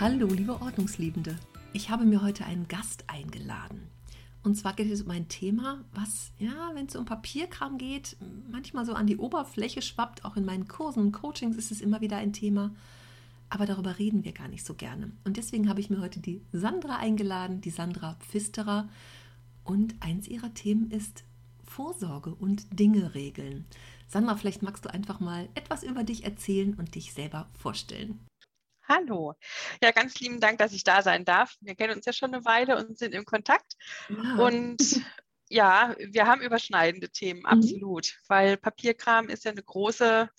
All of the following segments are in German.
Hallo, liebe Ordnungsliebende. Ich habe mir heute einen Gast eingeladen. Und zwar geht es um ein Thema, was, ja, wenn es um Papierkram geht, manchmal so an die Oberfläche schwappt. Auch in meinen Kursen und Coachings ist es immer wieder ein Thema. Aber darüber reden wir gar nicht so gerne. Und deswegen habe ich mir heute die Sandra eingeladen, die Sandra Pfisterer. Und eins ihrer Themen ist Vorsorge und Dinge regeln. Sandra, vielleicht magst du einfach mal etwas über dich erzählen und dich selber vorstellen. Hallo. Ja, ganz lieben Dank, dass ich da sein darf. Wir kennen uns ja schon eine Weile und sind im Kontakt. Ja. Und ja, wir haben überschneidende Themen, mhm. absolut, mhm. weil Papierkram ist ja eine große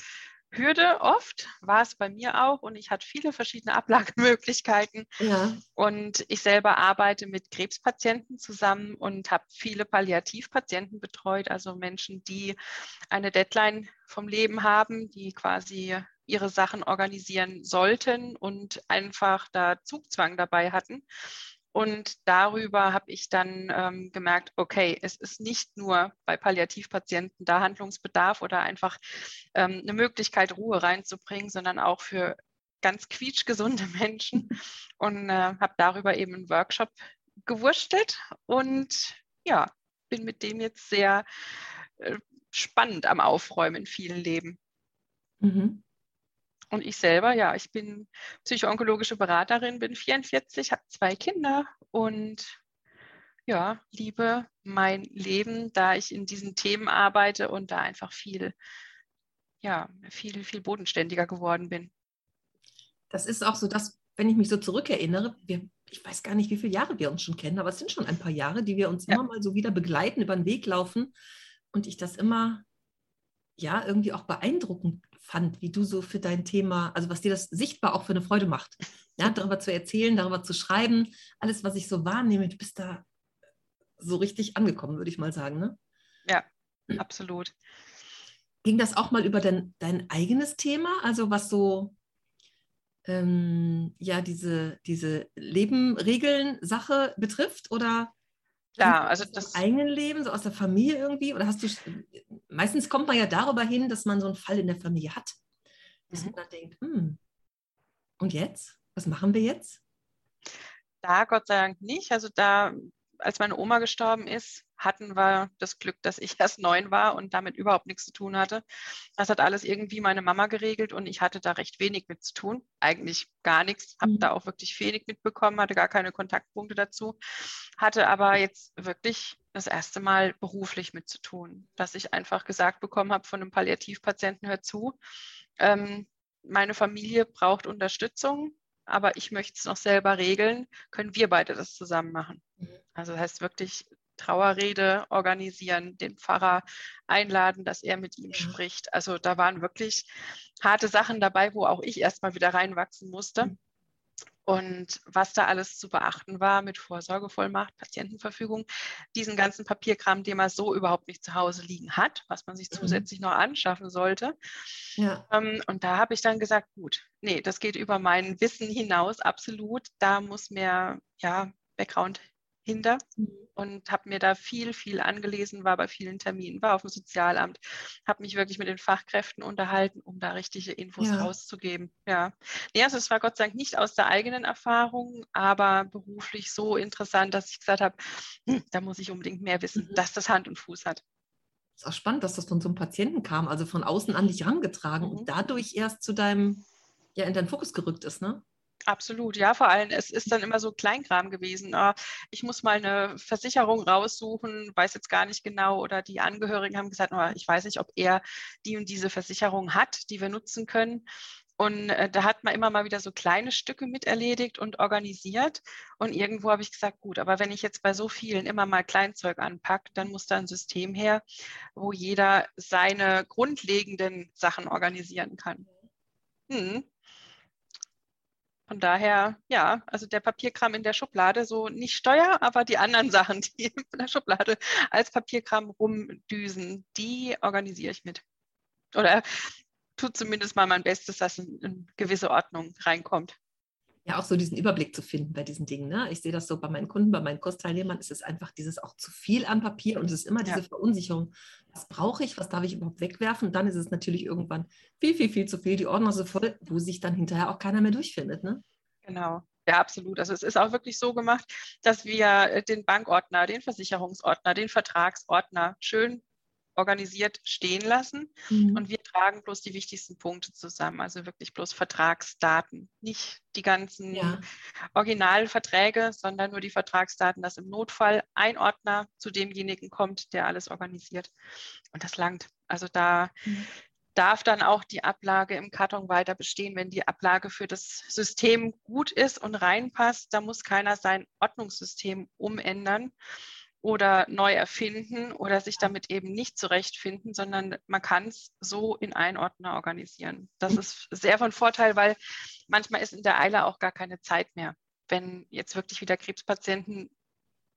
Hürde oft, war es bei mir auch und ich hatte viele verschiedene Ablagemöglichkeiten. Ja. Und ich selber arbeite mit Krebspatienten zusammen und habe viele Palliativpatienten betreut, also Menschen, die eine Deadline vom Leben haben, die quasi ihre Sachen organisieren sollten und einfach da Zugzwang dabei hatten. Und darüber habe ich dann ähm, gemerkt, okay, es ist nicht nur bei Palliativpatienten da Handlungsbedarf oder einfach ähm, eine Möglichkeit, Ruhe reinzubringen, sondern auch für ganz quietschgesunde Menschen. Und äh, habe darüber eben einen Workshop gewurschtelt und ja, bin mit dem jetzt sehr äh, spannend am Aufräumen in vielen Leben. Mhm. Und ich selber, ja, ich bin psychoonkologische Beraterin, bin 44, habe zwei Kinder und ja, liebe mein Leben, da ich in diesen Themen arbeite und da einfach viel, ja, viel, viel bodenständiger geworden bin. Das ist auch so, dass, wenn ich mich so zurückerinnere, wir, ich weiß gar nicht, wie viele Jahre wir uns schon kennen, aber es sind schon ein paar Jahre, die wir uns ja. immer mal so wieder begleiten, über den Weg laufen und ich das immer ja irgendwie auch beeindruckend fand, wie du so für dein Thema, also was dir das sichtbar auch für eine Freude macht, ja, darüber zu erzählen, darüber zu schreiben, alles, was ich so wahrnehme, du bist da so richtig angekommen, würde ich mal sagen, ne? Ja, absolut. Ging das auch mal über dein, dein eigenes Thema, also was so ähm, ja diese, diese Leben-Regeln-Sache betrifft oder ja, also das eigenen Leben, so aus der Familie irgendwie? Oder hast du, meistens kommt man ja darüber hin, dass man so einen Fall in der Familie hat. Dass mhm. man dann denkt, hm, und jetzt? Was machen wir jetzt? Da Gott sei Dank nicht. Also da als meine Oma gestorben ist, hatten wir das Glück, dass ich erst neun war und damit überhaupt nichts zu tun hatte. Das hat alles irgendwie meine Mama geregelt und ich hatte da recht wenig mit zu tun. Eigentlich gar nichts. Habe mhm. da auch wirklich wenig mitbekommen, hatte gar keine Kontaktpunkte dazu. Hatte aber jetzt wirklich das erste Mal beruflich mit zu tun, dass ich einfach gesagt bekommen habe von einem Palliativpatienten, hör zu, ähm, meine Familie braucht Unterstützung aber ich möchte es noch selber regeln, können wir beide das zusammen machen. Mhm. Also das heißt wirklich Trauerrede organisieren, den Pfarrer einladen, dass er mit ihm spricht. Also da waren wirklich harte Sachen dabei, wo auch ich erstmal wieder reinwachsen musste. Mhm. Und was da alles zu beachten war mit Vorsorgevollmacht, Patientenverfügung, diesen ganzen Papierkram, den man so überhaupt nicht zu Hause liegen hat, was man sich mhm. zusätzlich noch anschaffen sollte. Ja. Ähm, und da habe ich dann gesagt, gut, nee, das geht über mein Wissen hinaus, absolut. Da muss mehr ja, Background hinter. Mhm und habe mir da viel, viel angelesen, war bei vielen Terminen, war auf dem Sozialamt, habe mich wirklich mit den Fachkräften unterhalten, um da richtige Infos ja. rauszugeben. Ja. Nee, also es war Gott sei Dank nicht aus der eigenen Erfahrung, aber beruflich so interessant, dass ich gesagt habe, hm, da muss ich unbedingt mehr wissen, mhm. dass das Hand und Fuß hat. Es ist auch spannend, dass das von so einem Patienten kam, also von außen an dich herangetragen mhm. und dadurch erst zu deinem, ja, in deinen Fokus gerückt ist, ne? Absolut, ja, vor allem, es ist dann immer so Kleinkram gewesen. Ah, ich muss mal eine Versicherung raussuchen, weiß jetzt gar nicht genau, oder die Angehörigen haben gesagt, oh, ich weiß nicht, ob er die und diese Versicherung hat, die wir nutzen können. Und äh, da hat man immer mal wieder so kleine Stücke mit erledigt und organisiert. Und irgendwo habe ich gesagt, gut, aber wenn ich jetzt bei so vielen immer mal Kleinzeug anpacke, dann muss da ein System her, wo jeder seine grundlegenden Sachen organisieren kann. Hm. Von daher, ja, also der Papierkram in der Schublade, so nicht Steuer, aber die anderen Sachen, die in der Schublade als Papierkram rumdüsen, die organisiere ich mit. Oder tut zumindest mal mein Bestes, dass eine gewisse Ordnung reinkommt ja auch so diesen Überblick zu finden bei diesen Dingen. Ne? Ich sehe das so bei meinen Kunden, bei meinen Kursteilnehmern ist es einfach dieses auch zu viel an Papier und es ist immer diese ja. Verunsicherung. Was brauche ich? Was darf ich überhaupt wegwerfen? Und dann ist es natürlich irgendwann viel, viel, viel zu viel. Die Ordner so voll, wo sich dann hinterher auch keiner mehr durchfindet. Ne? Genau. Ja, absolut. Also es ist auch wirklich so gemacht, dass wir den Bankordner, den Versicherungsordner, den Vertragsordner schön organisiert stehen lassen. Mhm. Und wir tragen bloß die wichtigsten Punkte zusammen, also wirklich bloß Vertragsdaten, nicht die ganzen ja. Originalverträge, sondern nur die Vertragsdaten, dass im Notfall ein Ordner zu demjenigen kommt, der alles organisiert. Und das langt. Also da mhm. darf dann auch die Ablage im Karton weiter bestehen, wenn die Ablage für das System gut ist und reinpasst. Da muss keiner sein Ordnungssystem umändern oder neu erfinden oder sich damit eben nicht zurechtfinden, sondern man kann es so in einen Ordner organisieren. Das ist sehr von Vorteil, weil manchmal ist in der Eile auch gar keine Zeit mehr. Wenn jetzt wirklich wieder Krebspatienten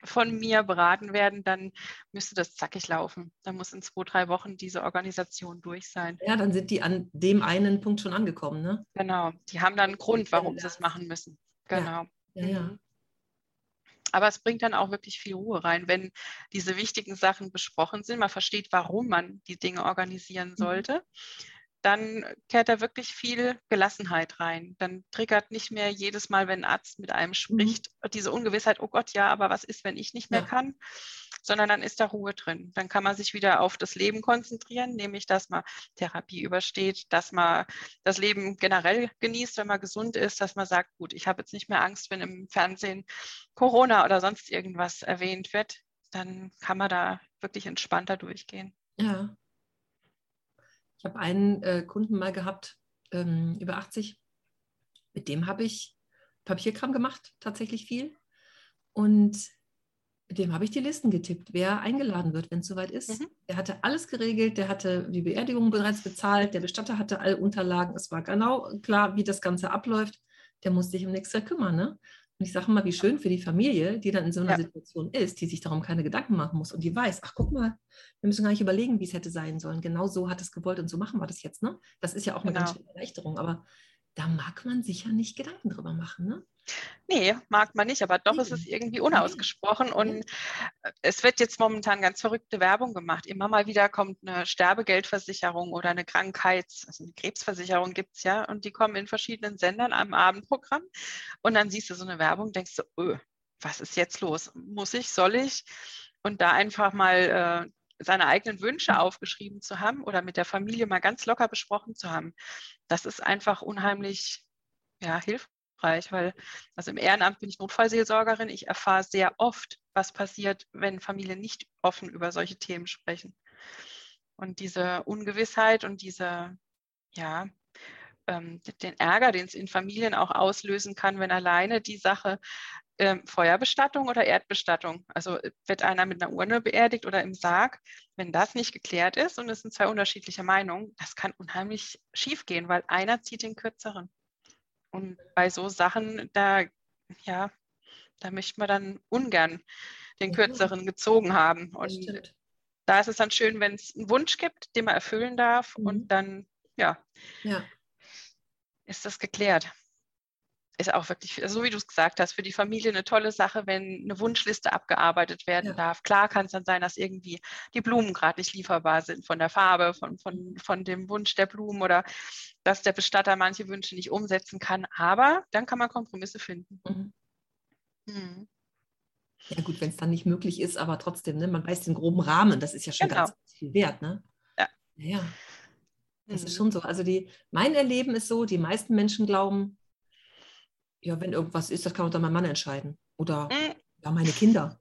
von mir beraten werden, dann müsste das zackig laufen. Dann muss in zwei, drei Wochen diese Organisation durch sein. Ja, dann sind die an dem einen Punkt schon angekommen, ne? Genau. Die haben dann einen Grund, warum sie es machen müssen. Genau. Ja, ja. ja. Aber es bringt dann auch wirklich viel Ruhe rein, wenn diese wichtigen Sachen besprochen sind. Man versteht, warum man die Dinge organisieren mhm. sollte. Dann kehrt da wirklich viel Gelassenheit rein. Dann triggert nicht mehr jedes Mal, wenn ein Arzt mit einem mhm. spricht, mhm. diese Ungewissheit, oh Gott, ja, aber was ist, wenn ich nicht mehr ja. kann? Sondern dann ist da Ruhe drin. Dann kann man sich wieder auf das Leben konzentrieren, nämlich dass man Therapie übersteht, dass man das Leben generell genießt, wenn man gesund ist, dass man sagt, gut, ich habe jetzt nicht mehr Angst, wenn im Fernsehen Corona oder sonst irgendwas erwähnt wird, dann kann man da wirklich entspannter durchgehen. Ja. Ich habe einen äh, Kunden mal gehabt, ähm, über 80, mit dem habe ich Papierkram gemacht, tatsächlich viel. Und dem habe ich die Listen getippt, wer eingeladen wird, wenn es soweit ist. Mhm. Der hatte alles geregelt, der hatte die Beerdigung bereits bezahlt, der Bestatter hatte alle Unterlagen. Es war genau klar, wie das Ganze abläuft. Der musste sich um nichts mehr kümmern. Ne? Und ich sage mal, wie schön für die Familie, die dann in so einer ja. Situation ist, die sich darum keine Gedanken machen muss und die weiß, ach guck mal, wir müssen gar nicht überlegen, wie es hätte sein sollen. Genau so hat es gewollt und so machen wir das jetzt. Ne? Das ist ja auch eine genau. ganz schöne Erleichterung. Aber da mag man sich ja nicht Gedanken drüber machen. Ne? Nee, mag man nicht, aber doch ist es irgendwie unausgesprochen und es wird jetzt momentan ganz verrückte Werbung gemacht. Immer mal wieder kommt eine Sterbegeldversicherung oder eine Krankheits-, also eine Krebsversicherung gibt es ja und die kommen in verschiedenen Sendern am Abendprogramm und dann siehst du so eine Werbung, denkst du, öh, was ist jetzt los? Muss ich, soll ich? Und da einfach mal äh, seine eigenen Wünsche aufgeschrieben zu haben oder mit der Familie mal ganz locker besprochen zu haben, das ist einfach unheimlich ja, hilfreich, weil also im Ehrenamt bin ich Notfallseelsorgerin. Ich erfahre sehr oft, was passiert, wenn Familien nicht offen über solche Themen sprechen. Und diese Ungewissheit und diese, ja, ähm, den Ärger, den es in Familien auch auslösen kann, wenn alleine die Sache ähm, Feuerbestattung oder Erdbestattung. Also äh, wird einer mit einer Urne beerdigt oder im Sarg. Wenn das nicht geklärt ist und es sind zwei unterschiedliche Meinungen, das kann unheimlich schief gehen, weil einer zieht den kürzeren. Und bei so Sachen, da, ja, da möchte man dann ungern den kürzeren gezogen haben. Und da ist es dann schön, wenn es einen Wunsch gibt, den man erfüllen darf. Mhm. und dann, ja, ja, ist das geklärt ist auch wirklich, so wie du es gesagt hast, für die Familie eine tolle Sache, wenn eine Wunschliste abgearbeitet werden ja. darf. Klar kann es dann sein, dass irgendwie die Blumen gerade nicht lieferbar sind von der Farbe, von, von, von dem Wunsch der Blumen oder dass der Bestatter manche Wünsche nicht umsetzen kann. Aber dann kann man Kompromisse finden. Mhm. Mhm. Ja gut, wenn es dann nicht möglich ist, aber trotzdem, ne, man weiß den groben Rahmen, das ist ja schon genau. ganz viel wert. Ne? Ja. ja. Das mhm. ist schon so. Also die, mein Erleben ist so, die meisten Menschen glauben, ja, wenn irgendwas ist, das kann unter mein Mann entscheiden. Oder mhm. ja, meine Kinder.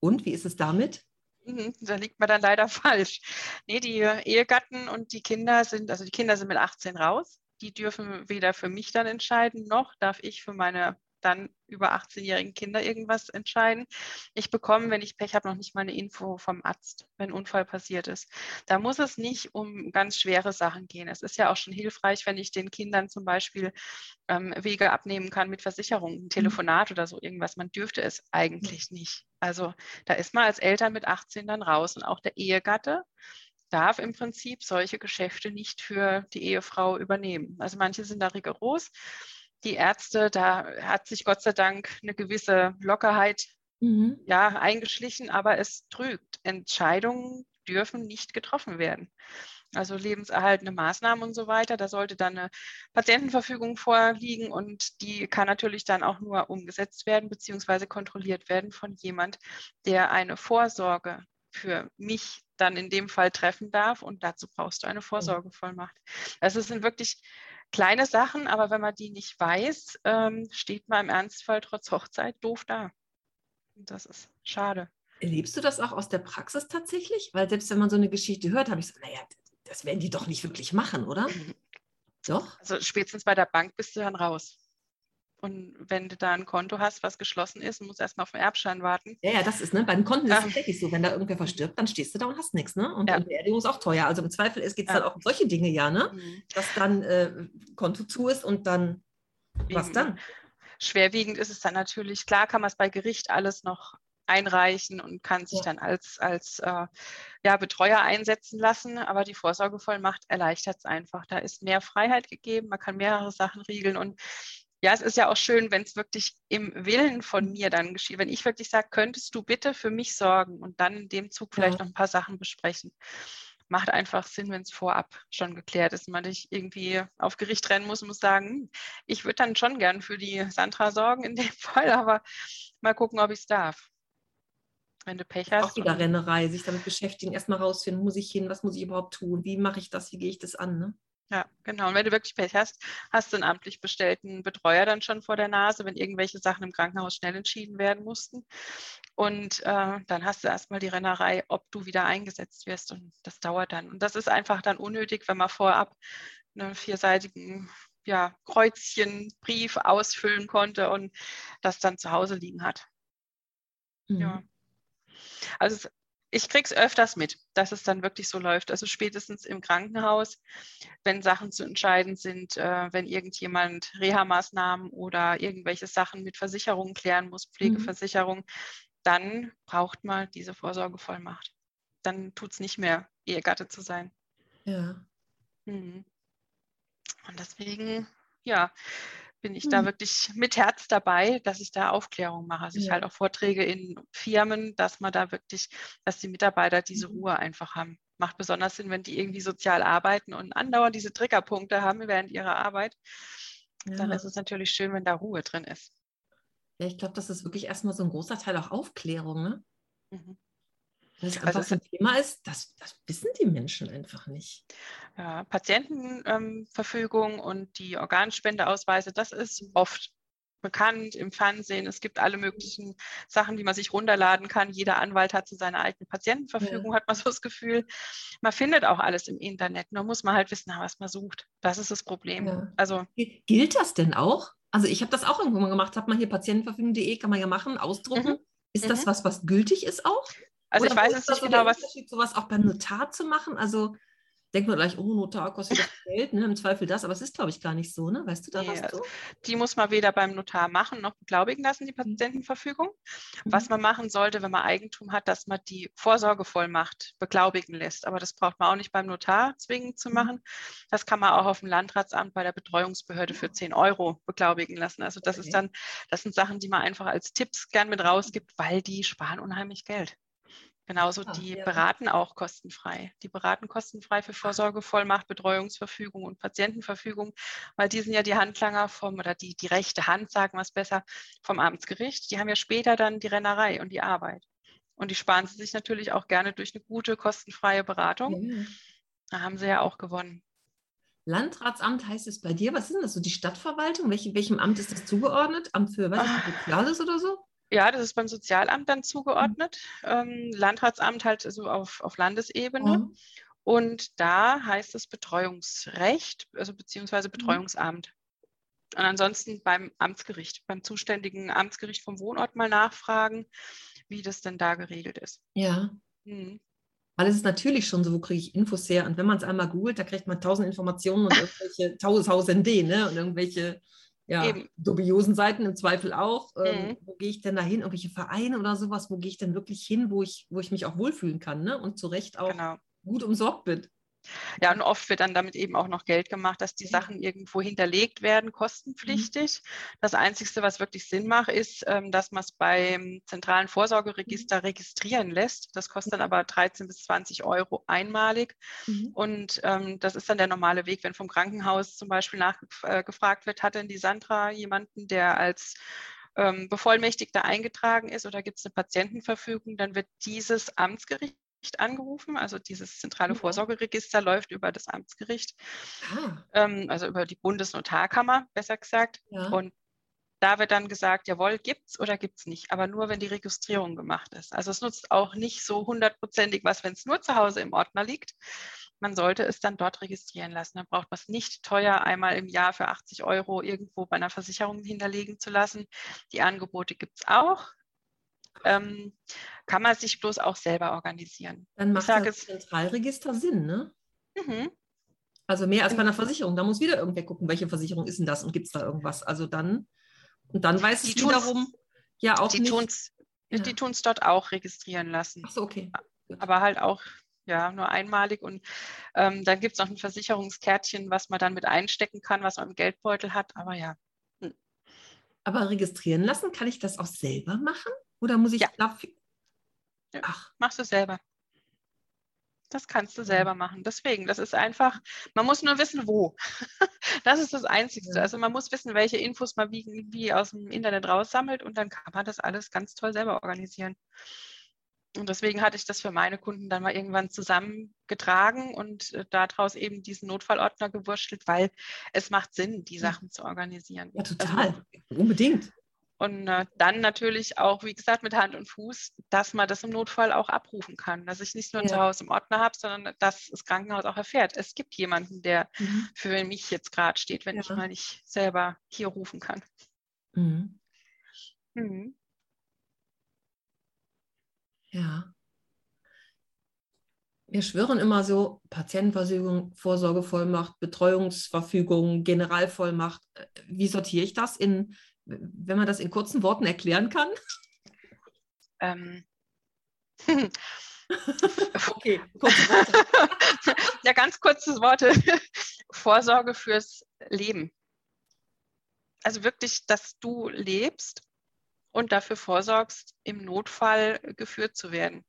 Und wie ist es damit? Mhm, da liegt man dann leider falsch. Nee, die Ehegatten und die Kinder sind, also die Kinder sind mit 18 raus. Die dürfen weder für mich dann entscheiden, noch darf ich für meine dann über 18-jährigen Kinder irgendwas entscheiden. Ich bekomme, wenn ich Pech habe, noch nicht mal eine Info vom Arzt, wenn ein Unfall passiert ist. Da muss es nicht um ganz schwere Sachen gehen. Es ist ja auch schon hilfreich, wenn ich den Kindern zum Beispiel ähm, Wege abnehmen kann mit Versicherungen, ein mhm. Telefonat oder so irgendwas. Man dürfte es eigentlich nicht. Also da ist man als Eltern mit 18 dann raus und auch der Ehegatte darf im Prinzip solche Geschäfte nicht für die Ehefrau übernehmen. Also manche sind da rigoros. Die Ärzte, da hat sich Gott sei Dank eine gewisse Lockerheit mhm. ja, eingeschlichen, aber es trügt. Entscheidungen dürfen nicht getroffen werden. Also lebenserhaltende Maßnahmen und so weiter. Da sollte dann eine Patientenverfügung vorliegen und die kann natürlich dann auch nur umgesetzt werden bzw. kontrolliert werden von jemand, der eine Vorsorge für mich dann in dem Fall treffen darf. Und dazu brauchst du eine Vorsorgevollmacht. Also es sind wirklich kleine Sachen, aber wenn man die nicht weiß, ähm, steht man im Ernstfall trotz Hochzeit doof da. Und das ist schade. Erlebst du das auch aus der Praxis tatsächlich? Weil selbst wenn man so eine Geschichte hört, habe ich so, naja, das werden die doch nicht wirklich machen, oder? Mhm. Doch? Also spätestens bei der Bank bist du dann raus. Und wenn du da ein Konto hast, was geschlossen ist, musst du erstmal auf den Erbschein warten. Ja, ja, das ist, ne? Bei den Konten ist es wirklich so, wenn da irgendwer verstirbt, dann stehst du da und hast nichts, ne? Und ja. die Beerdigung ist auch teuer. Also im Zweifel geht es ja. dann auch um solche Dinge, ja, ne? Mhm. Dass dann äh, Konto zu ist und dann, was dann? Schwerwiegend ist es dann natürlich, klar kann man es bei Gericht alles noch einreichen und kann sich ja. dann als, als äh, ja, Betreuer einsetzen lassen. Aber die Vorsorgevollmacht erleichtert es einfach. Da ist mehr Freiheit gegeben, man kann mehrere Sachen regeln und ja, es ist ja auch schön, wenn es wirklich im Willen von mir dann geschieht. Wenn ich wirklich sage, könntest du bitte für mich sorgen und dann in dem Zug vielleicht ja. noch ein paar Sachen besprechen. Macht einfach Sinn, wenn es vorab schon geklärt ist. Man nicht irgendwie auf Gericht rennen muss und muss sagen, hm, ich würde dann schon gern für die Sandra sorgen in dem Fall, aber mal gucken, ob ich es darf. Wenn du Pech hast. Auch wieder Rennerei, sich damit beschäftigen, erstmal rausfinden, muss ich hin, was muss ich überhaupt tun, wie mache ich das, wie gehe ich das an. Ne? Ja, genau. Und wenn du wirklich Pech hast, hast du einen amtlich bestellten Betreuer dann schon vor der Nase, wenn irgendwelche Sachen im Krankenhaus schnell entschieden werden mussten. Und äh, dann hast du erstmal die Rennerei, ob du wieder eingesetzt wirst. Und das dauert dann. Und das ist einfach dann unnötig, wenn man vorab einen vierseitigen ja, Kreuzchen, Brief ausfüllen konnte und das dann zu Hause liegen hat. Mhm. Ja. Also ich kriege es öfters mit, dass es dann wirklich so läuft. Also spätestens im Krankenhaus, wenn Sachen zu entscheiden sind, äh, wenn irgendjemand Reha-Maßnahmen oder irgendwelche Sachen mit Versicherungen klären muss, mhm. Pflegeversicherung, mhm. dann braucht man diese Vorsorgevollmacht. Dann tut es nicht mehr, Ehegatte zu sein. Ja. Mhm. Und deswegen, ja, bin ich da hm. wirklich mit Herz dabei, dass ich da Aufklärung mache. Also ich ja. halte auch Vorträge in Firmen, dass man da wirklich, dass die Mitarbeiter diese mhm. Ruhe einfach haben. Macht besonders Sinn, wenn die irgendwie sozial arbeiten und andauernd diese Triggerpunkte haben während ihrer Arbeit. Ja. Dann ist es natürlich schön, wenn da Ruhe drin ist. Ja, ich glaube, das ist wirklich erstmal so ein großer Teil auch Aufklärung. Ne? Mhm. Es also einfach ein Thema ist, das, das wissen die Menschen einfach nicht. Ja, Patientenverfügung ähm, und die Organspendeausweise, das ist oft bekannt im Fernsehen. Es gibt alle möglichen Sachen, die man sich runterladen kann. Jeder Anwalt hat so seine eigene Patientenverfügung, ja. hat man so das Gefühl. Man findet auch alles im Internet. Nur muss man halt wissen, was man sucht. Das ist das Problem. Ja. Also, Gilt das denn auch? Also ich habe das auch irgendwann mal gemacht, hat man hier patientenverfügung.de, kann man ja machen, ausdrucken. Mhm. Ist das mhm. was, was gültig ist auch? Also Oder ich weiß jetzt nicht genau, was. sowas auch beim Notar zu machen? Also denkt man gleich, oh, Notar kostet das Geld, ne? im Zweifel das, aber es ist, glaube ich, gar nicht so, ne? Weißt du da was so? Die muss man weder beim Notar machen noch beglaubigen lassen, die mhm. Patientenverfügung. Mhm. Was man machen sollte, wenn man Eigentum hat, dass man die Vorsorgevollmacht beglaubigen lässt. Aber das braucht man auch nicht beim Notar zwingend zu mhm. machen. Das kann man auch auf dem Landratsamt bei der Betreuungsbehörde für 10 Euro beglaubigen lassen. Also das okay. ist dann, das sind Sachen, die man einfach als Tipps gern mit rausgibt, weil die sparen unheimlich Geld. Genauso ah, die beraten auch kostenfrei. Die beraten kostenfrei für Vorsorgevollmacht, Betreuungsverfügung und Patientenverfügung, weil die sind ja die Handlanger vom, oder die, die rechte Hand, sagen wir es besser, vom Amtsgericht. Die haben ja später dann die Rennerei und die Arbeit. Und die sparen sie sich natürlich auch gerne durch eine gute, kostenfreie Beratung. Ja. Da haben sie ja auch gewonnen. Landratsamt heißt es bei dir. Was ist denn das so? Die Stadtverwaltung? Welche, welchem Amt ist das zugeordnet? Amt für was? Ah. Soziales oder so? Ja, das ist beim Sozialamt dann zugeordnet. Ähm, Landratsamt halt so auf, auf Landesebene. Mhm. Und da heißt es Betreuungsrecht, also beziehungsweise mhm. Betreuungsamt. Und ansonsten beim Amtsgericht, beim zuständigen Amtsgericht vom Wohnort mal nachfragen, wie das denn da geregelt ist. Ja. Mhm. Weil es ist natürlich schon so, wo kriege ich Infos her? Und wenn man es einmal googelt, da kriegt man tausend Informationen und irgendwelche tausende, ne? Und irgendwelche ja, dubiosen Seiten im Zweifel auch. Ähm, mhm. Wo gehe ich denn da hin? Irgendwelche Vereine oder sowas? Wo gehe ich denn wirklich hin, wo ich, wo ich mich auch wohlfühlen kann, ne? Und zu Recht auch genau. gut umsorgt bin. Ja, und oft wird dann damit eben auch noch Geld gemacht, dass die Sachen irgendwo hinterlegt werden, kostenpflichtig. Mhm. Das Einzige, was wirklich Sinn macht, ist, ähm, dass man es beim zentralen Vorsorgeregister mhm. registrieren lässt. Das kostet dann aber 13 bis 20 Euro einmalig. Mhm. Und ähm, das ist dann der normale Weg, wenn vom Krankenhaus zum Beispiel nachgefragt äh, wird, hat denn die Sandra jemanden, der als ähm, Bevollmächtigter eingetragen ist oder gibt es eine Patientenverfügung, dann wird dieses Amtsgericht angerufen. Also dieses zentrale ja. Vorsorgeregister läuft über das Amtsgericht, ah. ähm, also über die Bundesnotarkammer, besser gesagt. Ja. Und da wird dann gesagt, jawohl, gibt es oder gibt es nicht, aber nur, wenn die Registrierung gemacht ist. Also es nutzt auch nicht so hundertprozentig was, wenn es nur zu Hause im Ordner liegt. Man sollte es dann dort registrieren lassen. Dann braucht man es nicht teuer einmal im Jahr für 80 Euro irgendwo bei einer Versicherung hinterlegen zu lassen. Die Angebote gibt es auch ähm, kann man sich bloß auch selber organisieren. Dann macht das Zentralregister Sinn, ne? Mhm. Also mehr als bei einer Versicherung. Da muss wieder irgendwer gucken, welche Versicherung ist denn das und gibt es da irgendwas. Also dann, und dann weiß die ich wiederum ja auch die nicht. Tun's, ja. Die tun es dort auch registrieren lassen. Ach so, okay. Aber halt auch ja, nur einmalig. Und ähm, dann gibt es noch ein Versicherungskärtchen, was man dann mit einstecken kann, was man im Geldbeutel hat. Aber ja. Aber registrieren lassen, kann ich das auch selber machen? Oder muss ich ja. dafür? Ach. Machst du selber. Das kannst du selber machen. Deswegen, das ist einfach, man muss nur wissen, wo. das ist das Einzige. Also man muss wissen, welche Infos man wie, wie aus dem Internet raussammelt und dann kann man das alles ganz toll selber organisieren. Und deswegen hatte ich das für meine Kunden dann mal irgendwann zusammengetragen und äh, daraus eben diesen Notfallordner gewurschtelt, weil es macht Sinn, die Sachen zu organisieren. Ja, total. Also, Unbedingt. Und äh, dann natürlich auch, wie gesagt, mit Hand und Fuß, dass man das im Notfall auch abrufen kann. Dass ich nicht nur ja. zu Hause im Ordner habe, sondern dass das Krankenhaus auch erfährt. Es gibt jemanden, der mhm. für mich jetzt gerade steht, wenn ja. ich mal nicht selber hier rufen kann. Mhm. Mhm. Ja. Wir schwören immer so Patientenverfügung, Vorsorgevollmacht, Betreuungsverfügung, Generalvollmacht. Äh, wie sortiere ich das in wenn man das in kurzen Worten erklären kann? Ähm. okay, kurze Worte. ja, ganz kurze Worte. Vorsorge fürs Leben. Also wirklich, dass du lebst und dafür vorsorgst, im Notfall geführt zu werden.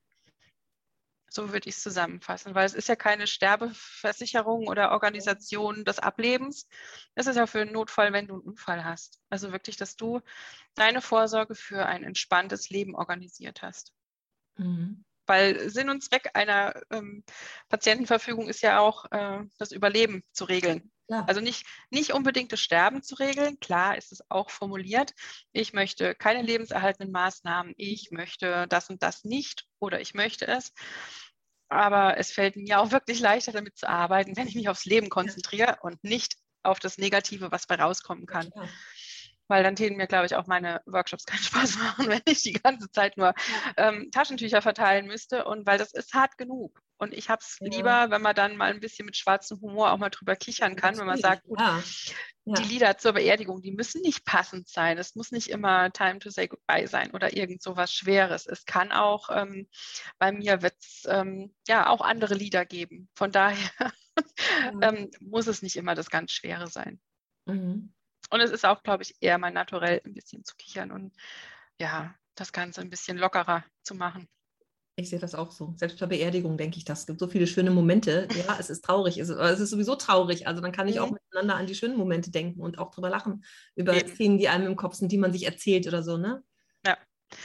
So würde ich es zusammenfassen, weil es ist ja keine Sterbeversicherung oder Organisation des Ablebens. Es ist ja für einen Notfall, wenn du einen Unfall hast. Also wirklich, dass du deine Vorsorge für ein entspanntes Leben organisiert hast. Mhm. Weil Sinn und Zweck einer ähm, Patientenverfügung ist ja auch, äh, das Überleben zu regeln. Ja. Also nicht, nicht unbedingt das Sterben zu regeln. Klar ist es auch formuliert. Ich möchte keine lebenserhaltenden Maßnahmen. Ich möchte das und das nicht oder ich möchte es. Aber es fällt mir auch wirklich leichter, damit zu arbeiten, wenn ich mich aufs Leben konzentriere und nicht auf das Negative, was bei rauskommen kann. Ja, weil dann täten mir, glaube ich, auch meine Workshops keinen Spaß machen, wenn ich die ganze Zeit nur ähm, Taschentücher verteilen müsste. Und weil das ist hart genug. Und ich habe es ja. lieber, wenn man dann mal ein bisschen mit schwarzem Humor auch mal drüber kichern kann, wenn man sagt, gut, ja. Ja. die Lieder zur Beerdigung, die müssen nicht passend sein. Es muss nicht immer Time to Say Goodbye sein oder irgend so was Schweres. Es kann auch, ähm, bei mir wird es ähm, ja auch andere Lieder geben. Von daher ähm, muss es nicht immer das ganz Schwere sein. Mhm. Und es ist auch, glaube ich, eher mein Naturell, ein bisschen zu kichern und ja, das Ganze ein bisschen lockerer zu machen. Ich sehe das auch so. Selbst bei Beerdigung denke ich das. Es gibt so viele schöne Momente. Ja, es ist traurig. Es ist, es ist sowieso traurig. Also dann kann ich mhm. auch miteinander an die schönen Momente denken und auch drüber lachen. Über Eben. Szenen, die einem im Kopf sind, die man sich erzählt oder so, ne? Ja.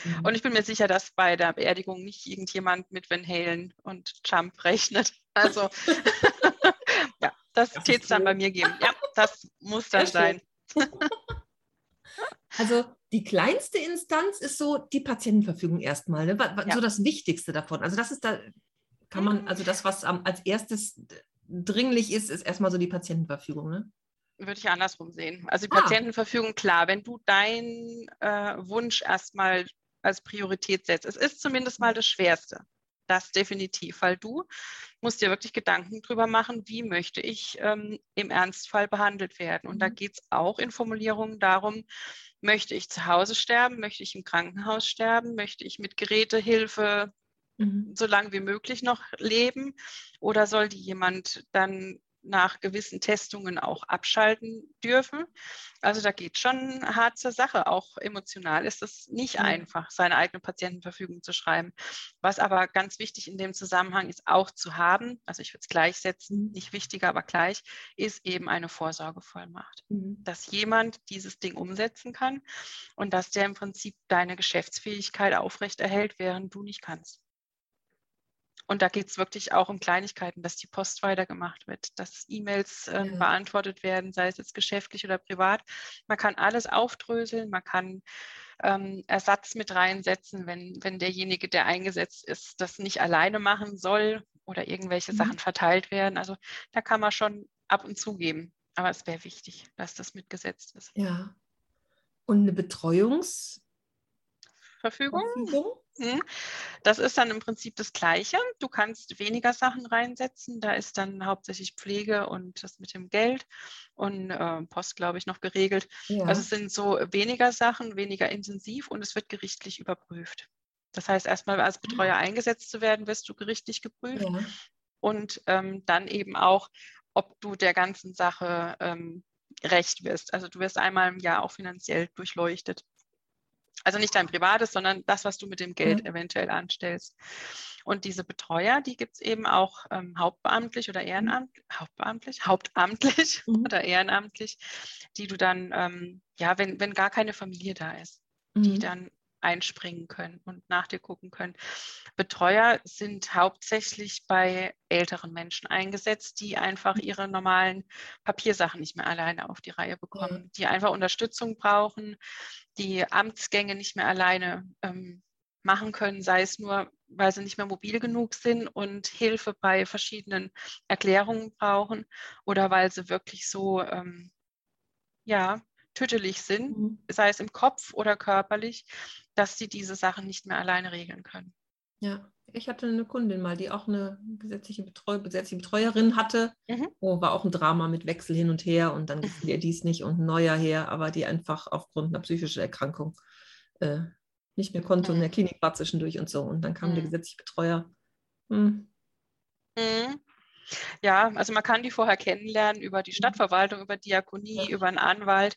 Mhm. Und ich bin mir sicher, dass bei der Beerdigung nicht irgendjemand mit Van Halen und Jump rechnet. Also ja, das, das täte es dann bei mir geben. Ja, das muss dann sein. Also die kleinste Instanz ist so die Patientenverfügung erstmal, ne? ja. so das Wichtigste davon. Also das ist da, kann man, also das, was als erstes dringlich ist, ist erstmal so die Patientenverfügung, ne? würde ich andersrum sehen. Also die Ah. Patientenverfügung, klar, wenn du deinen äh, Wunsch erstmal als Priorität setzt, es ist zumindest mal das Schwerste. Das definitiv, weil du musst dir wirklich Gedanken drüber machen, wie möchte ich ähm, im Ernstfall behandelt werden. Und da Mhm. geht es auch in Formulierungen darum, möchte ich zu Hause sterben, möchte ich im Krankenhaus sterben, möchte ich mit Gerätehilfe Mhm. so lange wie möglich noch leben? Oder soll die jemand dann nach gewissen Testungen auch abschalten dürfen? Also da geht schon hart zur Sache. Auch emotional ist es nicht Ja. einfach, seine eigene Patientenverfügung zu schreiben. Was aber ganz wichtig in dem Zusammenhang ist auch zu haben, also ich würde es gleichsetzen, Mhm. nicht wichtiger, aber gleich, ist eben eine Vorsorgevollmacht Mhm. dass jemand dieses Ding umsetzen kann und dass der im Prinzip deine Geschäftsfähigkeit aufrechterhält, während du nicht kannst. Und da geht es wirklich auch um Kleinigkeiten, dass die Post weitergemacht wird, dass E-Mails äh, Ja. beantwortet werden, sei es jetzt geschäftlich oder privat. Man kann alles aufdröseln, man kann ähm, Ersatz mit reinsetzen, wenn, wenn derjenige, der eingesetzt ist, das nicht alleine machen soll oder irgendwelche Mhm. Sachen verteilt werden. Also da kann man schon ab und zu geben. Aber es wäre wichtig, dass das mitgesetzt ist. Ja. Und eine Betreuungsverfügung? Verfügung. Mhm. Das ist dann im Prinzip das Gleiche. Du kannst weniger Sachen reinsetzen. Da ist dann hauptsächlich Pflege und das mit dem Geld und äh, Post, glaube ich, noch geregelt. Ja. Also es sind so weniger Sachen, weniger intensiv und es wird gerichtlich überprüft. Das heißt, erstmal als Betreuer eingesetzt zu werden, wirst du gerichtlich geprüft ja. und ähm, dann eben auch, ob du der ganzen Sache ähm, recht wirst. Also du wirst einmal im Jahr auch finanziell durchleuchtet. Also nicht dein privates, sondern das, was du mit dem Geld Ja. eventuell anstellst. Und diese Betreuer, die gibt es eben auch ähm, hauptbeamtlich oder ehrenamtlich, hauptbeamtlich, hauptamtlich Mhm. oder ehrenamtlich, die du dann, ähm, ja, wenn, wenn gar keine Familie da ist, die Mhm. dann einspringen können und nach dir gucken können. Betreuer sind hauptsächlich bei älteren Menschen eingesetzt, die einfach ihre normalen Papiersachen nicht mehr alleine auf die Reihe bekommen, die einfach Unterstützung brauchen, die Amtsgänge nicht mehr alleine ähm, machen können, sei es nur, weil sie nicht mehr mobil genug sind und Hilfe bei verschiedenen Erklärungen brauchen oder weil sie wirklich so, ähm, ja, tüttelig sind, Mhm. sei es im Kopf oder körperlich, dass sie diese Sachen nicht mehr alleine regeln können. Ja, ich hatte eine Kundin mal, die auch eine gesetzliche, Betreu gesetzliche Betreuerin hatte. Mhm. Oh, war auch ein Drama mit Wechsel hin und her und dann gefiel ihr dies nicht und ein neuer her, aber die einfach aufgrund einer psychischen Erkrankung äh, nicht mehr konnte und in der Mhm. Klinik war zwischendurch und so. Und dann kam der Mhm. gesetzliche Betreuer. Hm, Mhm. Ja, also man kann die vorher kennenlernen über die Stadtverwaltung, über Diakonie, Mhm. Über einen Anwalt.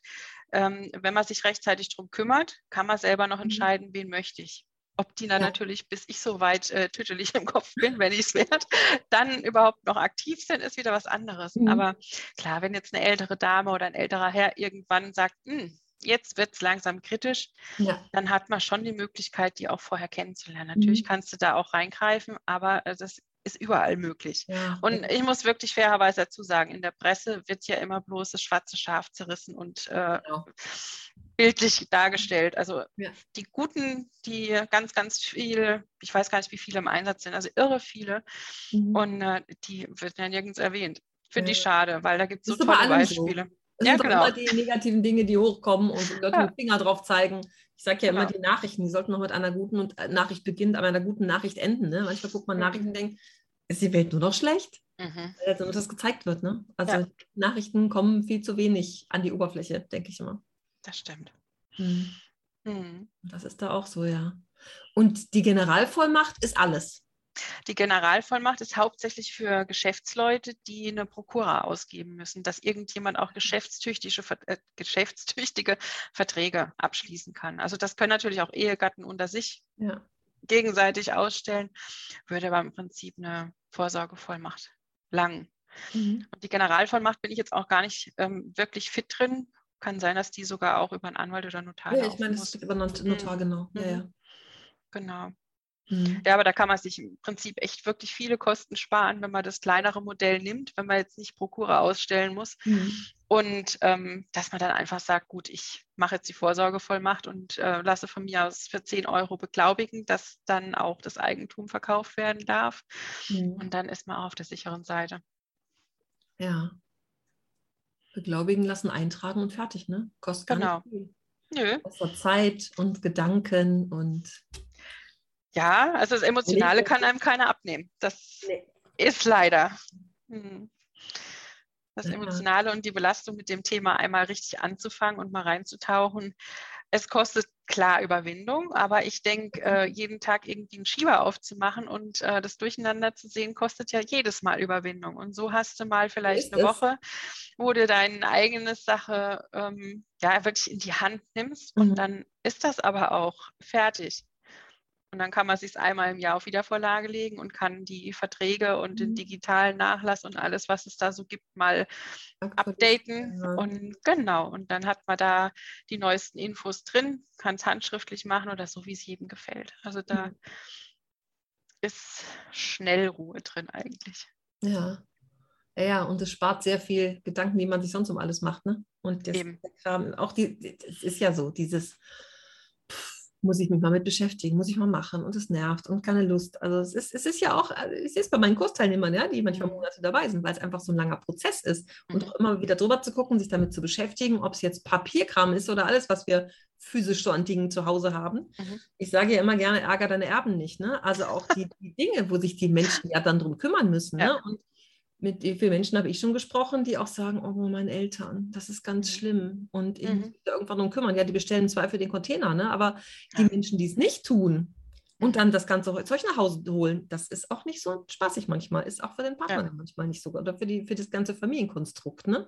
Ähm, wenn man sich rechtzeitig darum kümmert, kann man selber noch Mhm. entscheiden, wen möchte ich. Ob die dann Ja. natürlich, bis ich so weit äh, tütelig im Kopf bin, wenn ich es werde, dann überhaupt noch aktiv sind, ist wieder was anderes. Mhm. Aber klar, wenn jetzt eine ältere Dame oder ein älterer Herr irgendwann sagt, "Hm, jetzt wird es langsam kritisch, ja, dann hat man schon die Möglichkeit, die auch vorher kennenzulernen. Natürlich Mhm. kannst du da auch reingreifen, aber äh, das ist überall möglich. ja. Und ich muss wirklich fairerweise dazu sagen, in der Presse wird ja immer bloß das schwarze Schaf zerrissen und äh, Genau. bildlich dargestellt. Also Ja. die Guten, die ganz, ganz viel, ich weiß gar nicht, wie viele im Einsatz sind, also irre viele. Mhm. Und äh, die wird ja nirgends erwähnt. Finde ich Ja. schade, weil da gibt es so tolle allem so. Beispiele. Es Ja, sind genau. immer die negativen Dinge, die hochkommen und Leute Ja. mit dem Finger drauf zeigen. Ich sage ja immer, Genau. die Nachrichten, die sollten noch mit einer guten und, äh, Nachricht beginnen, aber einer guten Nachricht enden. Ne? Manchmal guckt man Mhm. Nachrichten und denkt, ist die Welt nur noch schlecht? Mhm. Äh, Damit das gezeigt wird. Ne? Also Ja. Nachrichten kommen viel zu wenig an die Oberfläche, denke ich immer. Das stimmt. Mhm. Mhm. Das ist da auch so, ja. Und die Generalvollmacht ist alles. Die Generalvollmacht ist hauptsächlich für Geschäftsleute, die eine Prokura ausgeben müssen, dass irgendjemand auch geschäftstüchtige, äh, geschäftstüchtige Verträge abschließen kann. Also das können natürlich auch Ehegatten unter sich Ja. gegenseitig ausstellen, würde aber im Prinzip eine Vorsorgevollmacht langen. Mhm. Und die Generalvollmacht bin ich jetzt auch gar nicht ähm, wirklich fit drin. Kann sein, dass die sogar auch über einen Anwalt oder Notar Ja, ich meine, das steht über Not Notar, genau. Ja, Mhm. ja. Genau. Mhm. Ja, aber da kann man sich im Prinzip echt wirklich viele Kosten sparen, wenn man das kleinere Modell nimmt, wenn man jetzt nicht Prokura ausstellen muss. Mhm. Und ähm, dass man dann einfach sagt, gut, ich mache jetzt die Vorsorgevollmacht und äh, lasse von mir aus für 10 Euro beglaubigen, dass dann auch das Eigentum verkauft werden darf. Mhm. Und dann ist man auch auf der sicheren Seite. Ja. Beglaubigen lassen, eintragen und fertig, ne? Kostet gar Genau. nicht viel. Nö. Zeit und Gedanken und Ja, also das Emotionale kann einem keiner abnehmen. Das Nee. ist leider. Hm. Das. Emotionale und die Belastung mit dem Thema einmal richtig anzufangen und mal reinzutauchen. Es kostet klar Überwindung, aber ich denke, äh, jeden Tag irgendwie einen Schieber aufzumachen und äh, das Durcheinander zu sehen, kostet ja jedes Mal Überwindung. Und so hast du mal vielleicht eine es. Woche, wo du deine eigene Sache ähm, ja wirklich in die Hand nimmst und Mhm. dann ist das aber auch fertig. Und dann kann man sich einmal im Jahr auf Wiedervorlage legen und kann die Verträge und den Mhm. digitalen Nachlass und alles, was es da so gibt, mal updaten. Und genau, und dann hat man da die neuesten Infos drin, kann es handschriftlich machen oder so, wie es jedem gefällt. Also da Mhm. ist schnell Ruhe drin eigentlich. Ja. Ja, und es spart sehr viel Gedanken, die man sich sonst um alles macht, ne? Und das, Eben. Kram, auch die, es ist ja so, dieses, muss ich mich mal mit beschäftigen, muss ich mal machen und es nervt und keine Lust. Also es ist, es ist ja auch, also es ist bei meinen Kursteilnehmern, ja, die manchmal Mhm. Monate dabei sind, weil es einfach so ein langer Prozess ist. Und Mhm. auch immer wieder drüber zu gucken, sich damit zu beschäftigen, ob es jetzt Papierkram ist oder alles, was wir physisch so an Dingen zu Hause haben. Mhm. Ich sage ja immer gerne, ärger deine Erben nicht. Ne? Also auch die, die Dinge, wo sich die Menschen ja dann drum kümmern müssen. Ja. Ne? Und mit wie vielen Menschen habe ich schon gesprochen, die auch sagen, oh, meine Eltern, das ist ganz Mhm. schlimm. Und ich Mhm. muss mich da irgendwann drum kümmern. Ja, die bestellen im Zweifel den Container, ne? aber die Ja. Menschen, die es nicht tun und dann das ganze Zeug nach Hause holen, das ist auch nicht so spaßig manchmal. Ist auch für den Partner Ja. manchmal nicht so gut. Oder für, die, für das ganze Familienkonstrukt. Ne?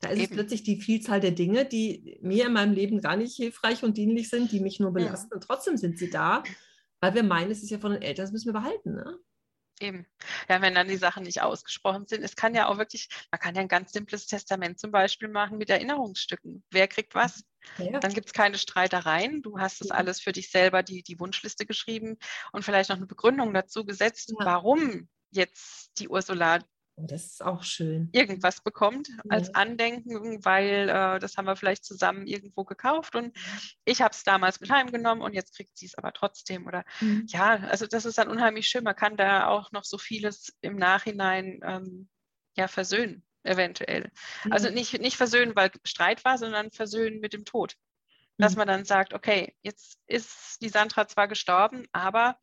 Da ist es Eben. plötzlich die Vielzahl der Dinge, die mir in meinem Leben gar nicht hilfreich und dienlich sind, die mich nur belasten. Und trotzdem sind sie da, weil wir meinen, es ist ja von den Eltern, das müssen wir behalten. Ne? Eben. Ja, wenn dann die Sachen nicht ausgesprochen sind. Es kann ja auch wirklich, man kann ja ein ganz simples Testament zum Beispiel machen mit Erinnerungsstücken. Wer kriegt was? Ja. Dann gibt es keine Streitereien. Du hast das Mhm. alles für dich selber, die, die Wunschliste geschrieben und vielleicht noch eine Begründung dazu gesetzt, Ja. warum jetzt die Ursula das ist auch schön. irgendwas bekommt als Mhm. Andenken, weil äh, das haben wir vielleicht zusammen irgendwo gekauft und ich habe es damals mit heimgenommen und jetzt kriegt sie es aber trotzdem. Oder Mhm. ja, also das ist dann unheimlich schön. Man kann da auch noch so vieles im Nachhinein ähm, ja versöhnen, eventuell. Also Ja. nicht, nicht versöhnen, weil Streit war, sondern versöhnen mit dem Tod. Dass Mhm. man dann sagt, okay, jetzt ist die Sandra zwar gestorben, aber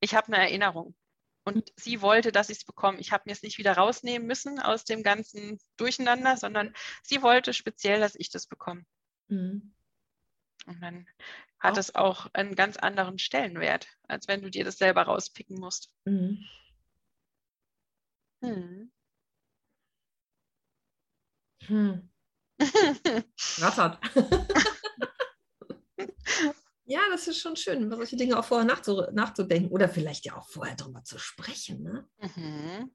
ich habe eine Erinnerung. Und sie wollte, dass ich es bekomme. Ich habe mir es nicht wieder rausnehmen müssen aus dem ganzen Durcheinander, sondern sie wollte speziell, dass ich das bekomme. Mhm. Und dann hat Auch- es auch einen ganz anderen Stellenwert, als wenn du dir das selber rauspicken musst. Mhm. Hm. Hm. Rattert. ja, das ist schon schön, über solche Dinge auch vorher nachzu nachzudenken oder vielleicht ja auch vorher drüber zu sprechen. Ne? Mhm.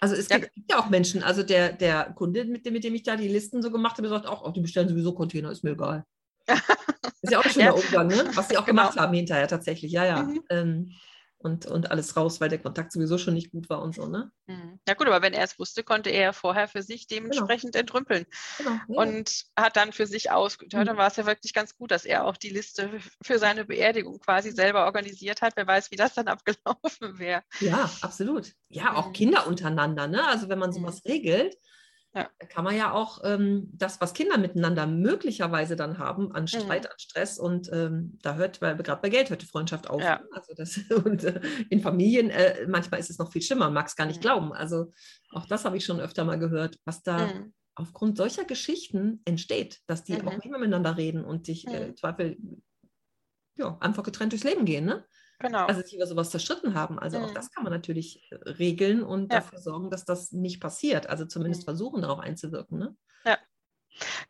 Also es Ja. gibt ja auch Menschen, also der, der Kunde, mit dem, mit dem ich da die Listen so gemacht habe, sagt auch, oh, die bestellen sowieso Container, ist mir egal. ist ja auch ein schöner Ja. Umgang, ne? was sie auch Genau. gemacht haben hinterher tatsächlich, ja, ja. Mhm. Ähm, und, und alles raus, weil der Kontakt sowieso schon nicht gut war und so, ne? Mhm. Ja gut, aber wenn er es wusste, konnte er vorher für sich dementsprechend entrümpeln Genau. ja. und hat dann für sich ausgeteilt. Mhm. Dann war es ja wirklich ganz gut, dass er auch die Liste für seine Beerdigung quasi selber organisiert hat. Wer weiß, wie das dann abgelaufen wäre. Ja, absolut. Ja, auch Mhm. Kinder untereinander, ne? Also wenn man sowas regelt, Ja. kann man ja auch ähm, das, was Kinder miteinander möglicherweise dann haben, an Streit, Mhm. an Stress und ähm, da hört, weil gerade bei Geld hört die Freundschaft auf. Ja. ne? Also das, und äh, in Familien, äh, manchmal ist es noch viel schlimmer, mag es gar nicht Mhm. glauben. Also auch das habe ich schon öfter mal gehört, was da Mhm. aufgrund solcher Geschichten entsteht, dass die Mhm. auch nicht mehr miteinander reden und sich äh, Mhm. Zweifel ja, einfach getrennt durchs Leben gehen, ne? Genau. also sich über sowas zerstritten haben. Also auch Mhm. das kann man natürlich äh, regeln und Ja. dafür sorgen, dass das nicht passiert. Also zumindest Mhm. versuchen, darauf einzuwirken. Ne?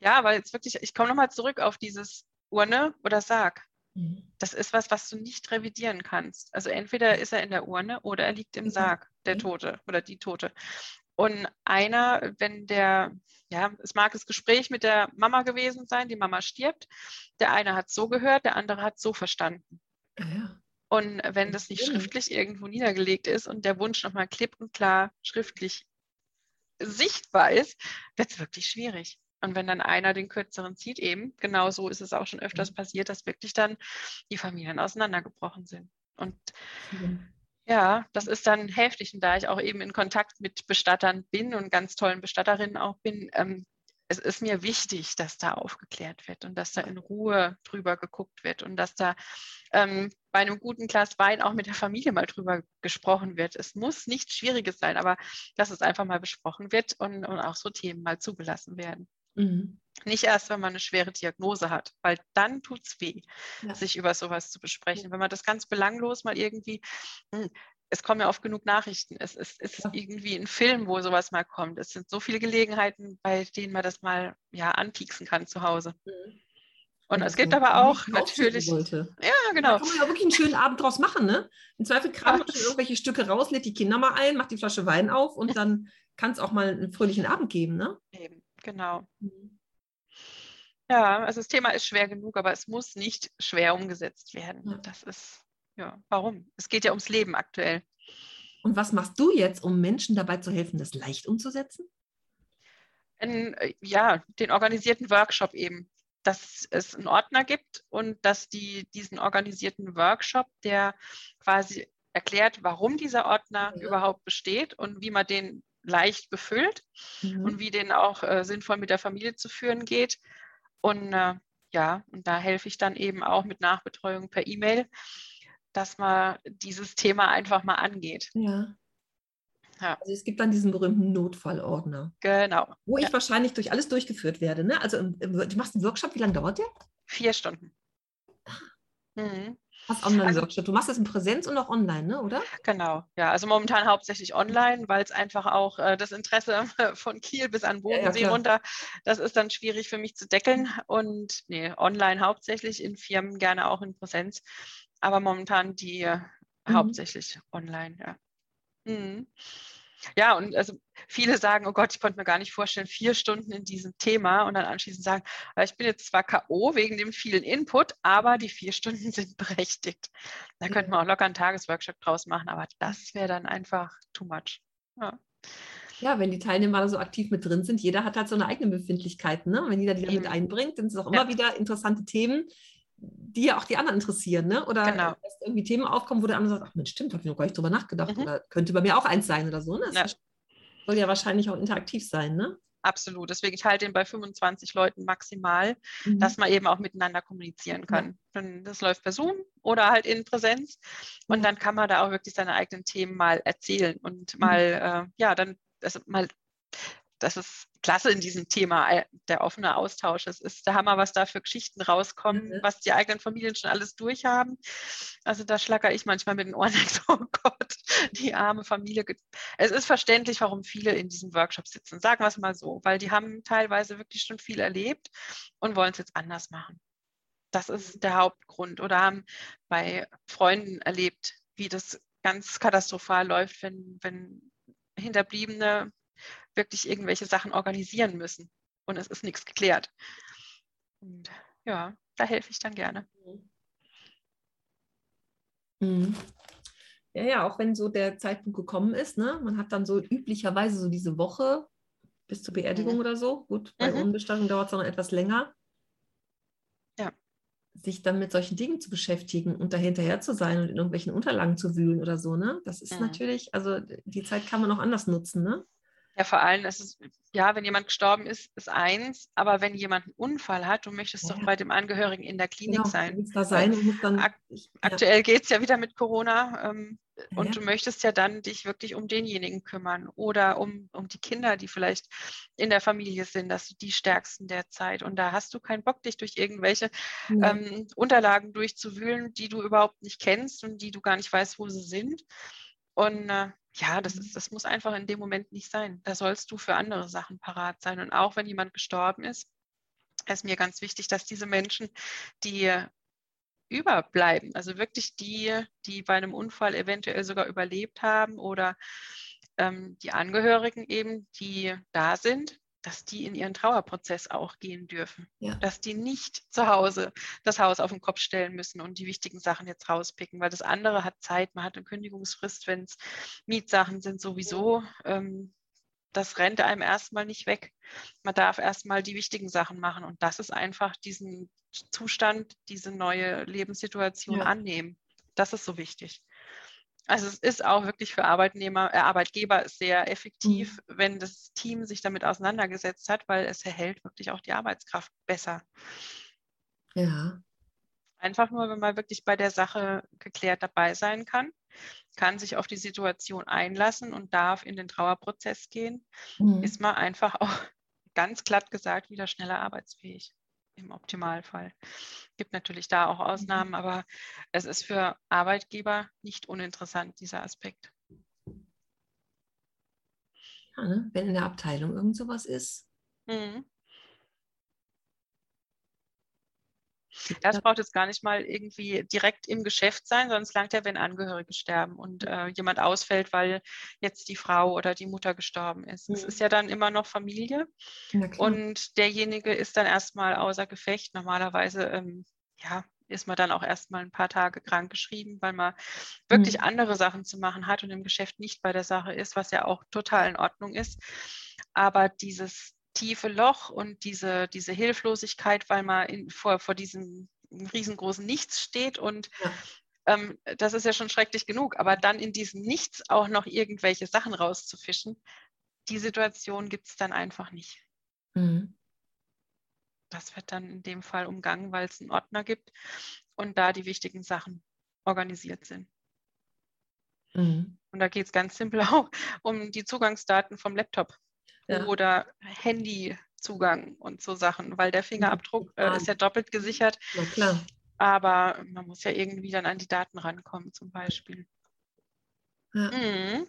ja, aber jetzt wirklich, ich komme nochmal zurück auf dieses Urne oder Sarg. Mhm. Das ist was, was du nicht revidieren kannst. Also entweder ist er in der Urne oder er liegt im Ja. Sarg, der Ja. Tote oder die Tote. Und einer, wenn der, ja, es mag das Gespräch mit der Mama gewesen sein, die Mama stirbt, der eine hat so gehört, der andere hat so verstanden. Ja, ja. Und wenn das nicht schriftlich irgendwo niedergelegt ist und der Wunsch nochmal klipp und klar schriftlich sichtbar ist, wird es wirklich schwierig. Und wenn dann einer den kürzeren zieht, eben, genau so ist es auch schon öfters passiert, dass wirklich dann die Familien auseinandergebrochen sind. Und ja, das ist dann heftig. Und da ich auch eben in Kontakt mit Bestattern bin und ganz tollen Bestatterinnen auch bin, ähm, es ist mir wichtig, dass da aufgeklärt wird und dass da in Ruhe drüber geguckt wird und dass da ähm, bei einem guten Glas Wein auch mit der Familie mal drüber gesprochen wird. Es muss nichts Schwieriges sein, aber dass es einfach mal besprochen wird und, und auch so Themen mal zugelassen werden. Mhm. Nicht erst, wenn man eine schwere Diagnose hat, weil dann tut es weh, ja. sich über sowas zu besprechen. Wenn man das ganz belanglos mal irgendwie, hm, es kommen ja oft genug Nachrichten. Es, es, es ist irgendwie ein Film, wo sowas mal kommt. Es sind so viele Gelegenheiten, bei denen man das mal ja anpieksen kann zu Hause. Mhm. Und es gibt aber auch natürlich. Wollte. Ja, genau. Da kann man ja wirklich einen schönen Abend draus machen, ne? Im Zweifel kramt man irgendwelche Stücke raus, lädt die Kinder mal ein, macht die Flasche Wein auf und dann kann es auch mal einen fröhlichen Abend geben, ne? Eben, genau. Mhm. Ja, also das Thema ist schwer genug, aber es muss nicht schwer umgesetzt werden. Ja. Das ist, ja, warum? Es geht ja ums Leben aktuell. Und was machst du jetzt, um Menschen dabei zu helfen, das leicht umzusetzen? In, äh, ja, den organisierten Workshop eben. Dass es einen Ordner gibt und dass die diesen organisierten Workshop, der quasi erklärt, warum dieser Ordner ja. überhaupt besteht und wie man den leicht befüllt mhm. und wie den auch äh, sinnvoll mit der Familie zu führen geht und äh, ja, und da helfe ich dann eben auch mit Nachbetreuung per E-Mail, dass man dieses Thema einfach mal angeht. Ja. Ja. Also es gibt dann diesen berühmten Notfallordner. Genau. Wo ja. ich wahrscheinlich durch alles durchgeführt werde. Ne? Also im, im, du machst einen Workshop, wie lange dauert der? Vier Stunden. Ah. Mhm. Hast Online-Workshop. Also, du machst das in Präsenz und auch online, ne? oder? Genau, ja. Also momentan hauptsächlich online, weil es einfach auch äh, das Interesse von Kiel bis an Bodensee ja, ja, runter, das ist dann schwierig für mich zu deckeln. Und nee, online hauptsächlich, in Firmen gerne auch in Präsenz. Aber momentan die mhm. hauptsächlich online, ja. Mhm. Ja, und also viele sagen, oh Gott, ich konnte mir gar nicht vorstellen, vier Stunden in diesem Thema und dann anschließend sagen, ich bin jetzt zwar K.O. wegen dem vielen Input, aber die vier Stunden sind berechtigt. Da könnte man auch locker einen Tagesworkshop draus machen, aber das wäre dann einfach too much. Ja. Ja, wenn die Teilnehmer so aktiv mit drin sind, jeder hat halt so eine eigene Befindlichkeit. Ne? Wenn jeder die mit einbringt, dann sind es auch ja. immer wieder interessante Themen, die ja auch die anderen interessieren, ne? Oder genau. dass irgendwie Themen aufkommen, wo der andere sagt, ach Mensch, stimmt, habe ich noch gar nicht drüber nachgedacht. Mhm. Oder könnte bei mir auch eins sein oder so. Ne? Das ja. soll ja wahrscheinlich auch interaktiv sein, ne? Absolut. Deswegen, ich halte ihn bei 25 Leuten maximal, mhm. dass man eben auch miteinander kommunizieren kann. Ja. Das läuft per Zoom oder halt in Präsenz. Und dann kann man da auch wirklich seine eigenen Themen mal erzählen und mhm. mal, äh, ja, dann also mal das ist klasse in diesem Thema, äh, der offene Austausch. Es ist der Hammer, was da für Geschichten rauskommen, mhm. was die eigenen Familien schon alles durchhaben. Also da schlacker ich manchmal mit den Ohren, so, oh Gott, die arme Familie. Es ist verständlich, warum viele in diesem Workshop sitzen. Sagen wir es mal so, weil die haben teilweise wirklich schon viel erlebt und wollen es jetzt anders machen. Das ist der Hauptgrund. Oder haben bei Freunden erlebt, wie das ganz katastrophal läuft, wenn, wenn Hinterbliebene wirklich irgendwelche Sachen organisieren müssen und es ist nichts geklärt. Und ja, da helfe ich dann gerne. Mhm. Ja, ja, auch wenn so der Zeitpunkt gekommen ist, ne? man hat dann so üblicherweise so diese Woche bis zur Beerdigung mhm. oder so. Gut, bei mhm. Unbestattung dauert es noch etwas länger. Ja. Sich dann mit solchen Dingen zu beschäftigen und dahinterher zu sein und in irgendwelchen Unterlagen zu wühlen oder so, ne? Das ist mhm. natürlich, also die Zeit kann man auch anders nutzen, ne? Ja, vor allem ist es, ja, wenn jemand gestorben ist, ist eins, aber wenn jemand einen Unfall hat, du möchtest ja. doch bei dem Angehörigen in der Klinik genau, sein. Da sein dann, Ak ich, aktuell ja. geht es ja wieder mit Corona ähm, ja. und du möchtest ja dann dich wirklich um denjenigen kümmern oder um, um die Kinder, die vielleicht in der Familie sind, dass du die stärksten der Zeit. Und da hast du keinen Bock, dich durch irgendwelche ähm, Unterlagen durchzuwühlen, die du überhaupt nicht kennst und die du gar nicht weißt, wo sie sind. Und äh, ja, das, ist, das muss einfach in dem Moment nicht sein. Da sollst du für andere Sachen parat sein. Und auch wenn jemand gestorben ist, ist mir ganz wichtig, dass diese Menschen, die überbleiben, also wirklich die, die bei einem Unfall eventuell sogar überlebt haben oder ähm, die Angehörigen eben, die da sind, dass die in ihren Trauerprozess auch gehen dürfen. Ja. Dass die nicht zu Hause das Haus auf den Kopf stellen müssen und die wichtigen Sachen jetzt rauspicken, weil das andere hat Zeit, man hat eine Kündigungsfrist, wenn es Mietsachen sind sowieso. Ähm, das rennt einem erstmal nicht weg. Man darf erstmal die wichtigen Sachen machen und das ist einfach diesen Zustand, diese neue Lebenssituation ja. annehmen. Das ist so wichtig. Also es ist auch wirklich für Arbeitnehmer, äh, Arbeitgeber sehr effektiv, mhm. wenn das Team sich damit auseinandergesetzt hat, weil es erhält wirklich auch die Arbeitskraft besser. Ja. Einfach nur, wenn man wirklich bei der Sache geklärt dabei sein kann, kann sich auf die Situation einlassen und darf in den Trauerprozess gehen, mhm. ist man einfach auch ganz glatt gesagt wieder schneller arbeitsfähig im Optimalfall. Es Gibt natürlich da auch Ausnahmen, mhm. aber es ist für Arbeitgeber nicht uninteressant, dieser Aspekt. Ja, ne? Wenn in der Abteilung irgend sowas ist. Mhm. Das braucht jetzt gar nicht mal irgendwie direkt im Geschäft sein, es langt ja, wenn Angehörige sterben und äh, jemand ausfällt, weil jetzt die Frau oder die Mutter gestorben ist. Es mhm. ist ja dann immer noch Familie und derjenige ist dann erstmal außer Gefecht. Normalerweise ähm, ja, ist man dann auch erstmal ein paar Tage krank geschrieben, weil man wirklich mhm. andere Sachen zu machen hat und im Geschäft nicht bei der Sache ist, was ja auch total in Ordnung ist. Aber dieses tiefe Loch und diese, diese Hilflosigkeit, weil man in, vor, vor diesem riesengroßen Nichts steht und ja. ähm, das ist ja schon schrecklich genug, aber dann in diesem Nichts auch noch irgendwelche Sachen rauszufischen, die Situation gibt es dann einfach nicht. Mhm. Das wird dann in dem Fall umgangen, weil es einen Ordner gibt und da die wichtigen Sachen organisiert sind. Mhm. Und da geht es ganz simpel auch um die Zugangsdaten vom Laptop ja. oder Handyzugang und so Sachen, weil der Fingerabdruck äh, ist ja doppelt gesichert. Ja, klar. Aber man muss ja irgendwie dann an die Daten rankommen, zum Beispiel. Ja. Mhm.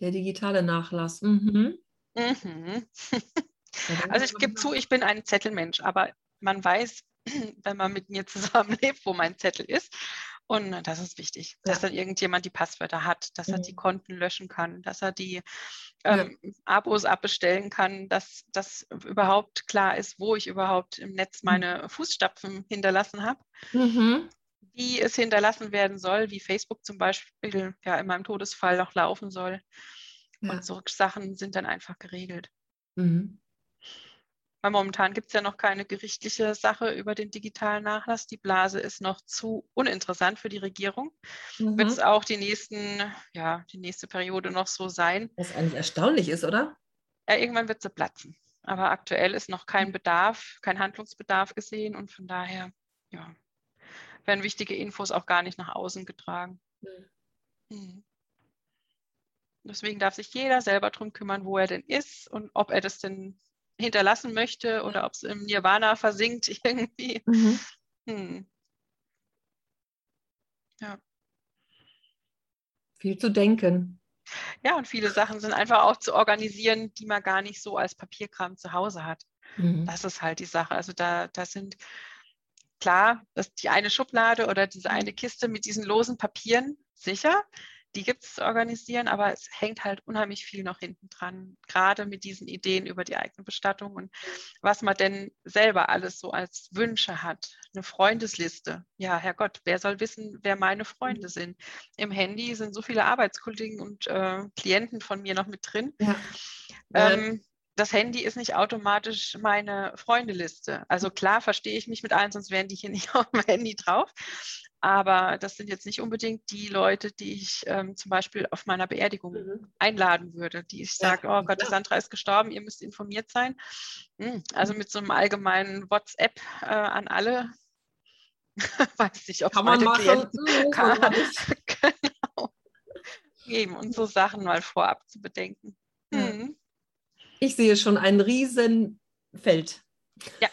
Der digitale Nachlass. Mhm. Mhm. also ich gebe zu, ich bin ein Zettelmensch, aber man weiß, wenn man mit mir zusammenlebt, wo mein Zettel ist. Und das ist wichtig, dass ja. dann irgendjemand die Passwörter hat, dass mhm. er die mhm. Konten löschen kann, dass er die ähm, ja. Abos abbestellen kann, dass das überhaupt klar ist, wo ich überhaupt im Netz mhm. meine Fußstapfen hinterlassen habe. Mhm. Wie es hinterlassen werden soll, wie Facebook zum Beispiel ja in meinem Todesfall noch laufen soll. Ja. Und so Sachen sind dann einfach geregelt. Mhm. Weil momentan gibt es ja noch keine gerichtliche Sache über den digitalen Nachlass. Die Blase ist noch zu uninteressant für die Regierung. Mhm. Wird es auch die nächsten, ja, die nächste Periode noch so sein. Was eigentlich erstaunlich ist, oder? Ja, irgendwann wird sie platzen. Aber aktuell ist noch kein Bedarf, kein Handlungsbedarf gesehen und von daher, ja, werden wichtige Infos auch gar nicht nach außen getragen. Mhm. Mhm. Deswegen darf sich jeder selber darum kümmern, wo er denn ist und ob er das denn hinterlassen möchte oder ob es im Nirvana versinkt irgendwie. Mhm. Hm. Ja. Viel zu denken. Ja, und viele Sachen sind einfach auch zu organisieren, die man gar nicht so als Papierkram zu Hause hat. Mhm. Das ist halt die Sache. Also da, da sind klar, dass die eine Schublade oder diese eine Kiste mit diesen losen Papieren sicher die gibt es zu organisieren, aber es hängt halt unheimlich viel noch hinten dran, gerade mit diesen Ideen über die eigene Bestattung und was man denn selber alles so als Wünsche hat. Eine Freundesliste. Ja, Herrgott, wer soll wissen, wer meine Freunde sind? Im Handy sind so viele Arbeitskollegen und äh, Klienten von mir noch mit drin. Ja. Ähm, das Handy ist nicht automatisch meine Freundeliste. Also klar verstehe ich mich mit allen, sonst wären die hier nicht auf dem Handy drauf. Aber das sind jetzt nicht unbedingt die Leute, die ich ähm, zum Beispiel auf meiner Beerdigung mhm. einladen würde, die ich sage, ja, oh Gott, ja. Sandra ist gestorben, ihr müsst informiert sein. Hm, also mit so einem allgemeinen WhatsApp äh, an alle. Weiß nicht, ob kann man machen. Klienten mhm, kann. genau. Eben, und so Sachen mal vorab zu bedenken. Hm. Ich sehe schon ein Riesenfeld. Ja,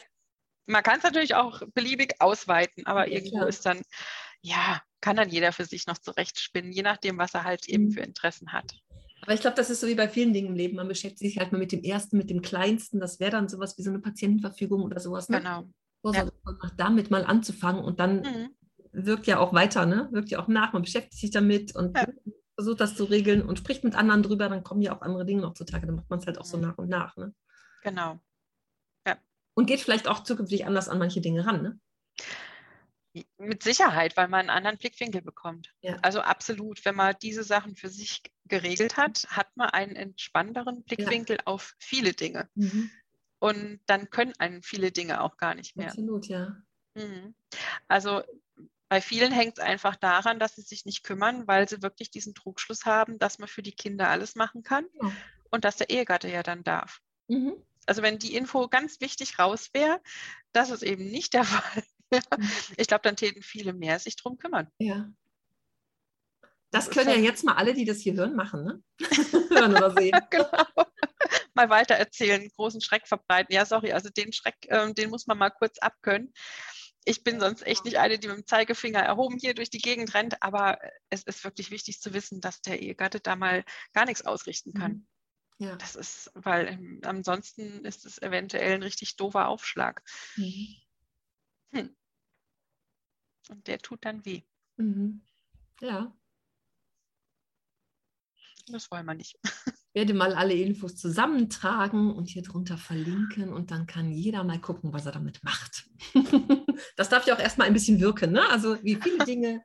man kann es natürlich auch beliebig ausweiten, aber ja, irgendwo klar. ist dann, ja, kann dann jeder für sich noch zurechtspinnen, je nachdem, was er halt eben mhm. für Interessen hat. Aber ich glaube, das ist so wie bei vielen Dingen im Leben. Man beschäftigt sich halt mal mit dem Ersten, mit dem Kleinsten. Das wäre dann sowas wie so eine Patientenverfügung oder sowas. Ne? Genau. Ja. damit mal anzufangen und dann mhm. wirkt ja auch weiter, ne? wirkt ja auch nach. Man beschäftigt sich damit und ja. Versucht das zu regeln und spricht mit anderen drüber. Dann kommen ja auch andere Dinge noch zutage. Dann macht man es halt auch so mhm. nach und nach. Ne? Genau und geht vielleicht auch zukünftig anders an manche Dinge ran. Ne? Mit Sicherheit, weil man einen anderen Blickwinkel bekommt. Ja. Also absolut, wenn man diese Sachen für sich geregelt hat, hat man einen entspannteren Blickwinkel ja. auf viele Dinge. Mhm. Und dann können einen viele Dinge auch gar nicht mehr. Absolut, ja. Mhm. Also Bei vielen hängt es einfach daran, dass sie sich nicht kümmern, weil sie wirklich diesen Trugschluss haben, dass man für die Kinder alles machen kann ja. und dass der Ehegatte ja dann darf. Mhm. Also wenn die Info ganz wichtig raus wäre, das ist eben nicht der Fall. Mhm. ich glaube, dann täten viele mehr sich drum kümmern. Ja. Das können ja jetzt mal alle, die das hier hören, machen, ne? hören oder sehen. genau. Mal weiter erzählen, großen Schreck verbreiten. Ja, sorry, also den Schreck, ähm, den muss man mal kurz abkönnen. Ich bin sonst echt nicht eine, die mit dem Zeigefinger erhoben hier durch die Gegend rennt, aber es ist wirklich wichtig zu wissen, dass der Ehegatte da mal gar nichts ausrichten kann. Mhm. Ja. Das ist, weil ähm, ansonsten ist es eventuell ein richtig doofer Aufschlag. Mhm. Hm. Und der tut dann weh. Mhm. Ja. Das wollen wir nicht. Werde mal alle Infos zusammentragen und hier drunter verlinken und dann kann jeder mal gucken, was er damit macht. das darf ja auch erstmal ein bisschen wirken. Ne? Also wie viele Dinge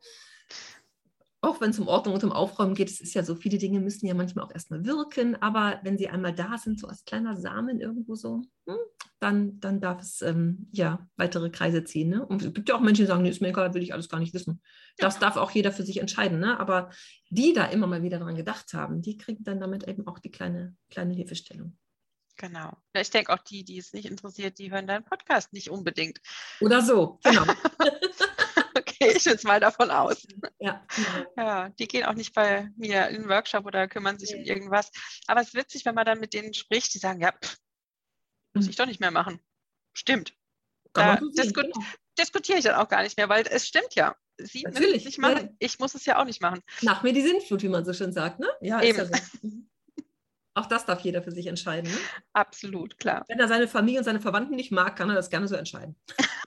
auch wenn es um Ordnung und um Aufräumen geht, es ist ja so, viele Dinge müssen ja manchmal auch erstmal wirken, aber wenn sie einmal da sind, so als kleiner Samen irgendwo so, hm, dann, dann darf es ähm, ja weitere Kreise ziehen. Ne? Und es gibt ja auch Menschen, die sagen, nee, ist mir egal, will ich alles gar nicht wissen. Das darf auch jeder für sich entscheiden. Ne? Aber die da immer mal wieder dran gedacht haben, die kriegen dann damit eben auch die kleine, kleine Hilfestellung. Genau. Ich denke auch die, die es nicht interessiert, die hören deinen Podcast nicht unbedingt. Oder so, genau. gehe ich jetzt mal davon aus. Ja. ja, die gehen auch nicht bei mir in den Workshop oder kümmern sich nee. um irgendwas. Aber es ist witzig, wenn man dann mit denen spricht, die sagen, ja, pff, muss ich doch nicht mehr machen. Stimmt. Da disku genau. diskutiere ich dann auch gar nicht mehr, weil es stimmt ja. Sie Natürlich. müssen es nicht machen. Ja. Ich muss es ja auch nicht machen. Nach mir die Sinnflut, wie man so schön sagt, ne? Ja, Eben. ist ja so. Mhm. Auch das darf jeder für sich entscheiden. Ne? Absolut, klar. Wenn er seine Familie und seine Verwandten nicht mag, kann er das gerne so entscheiden.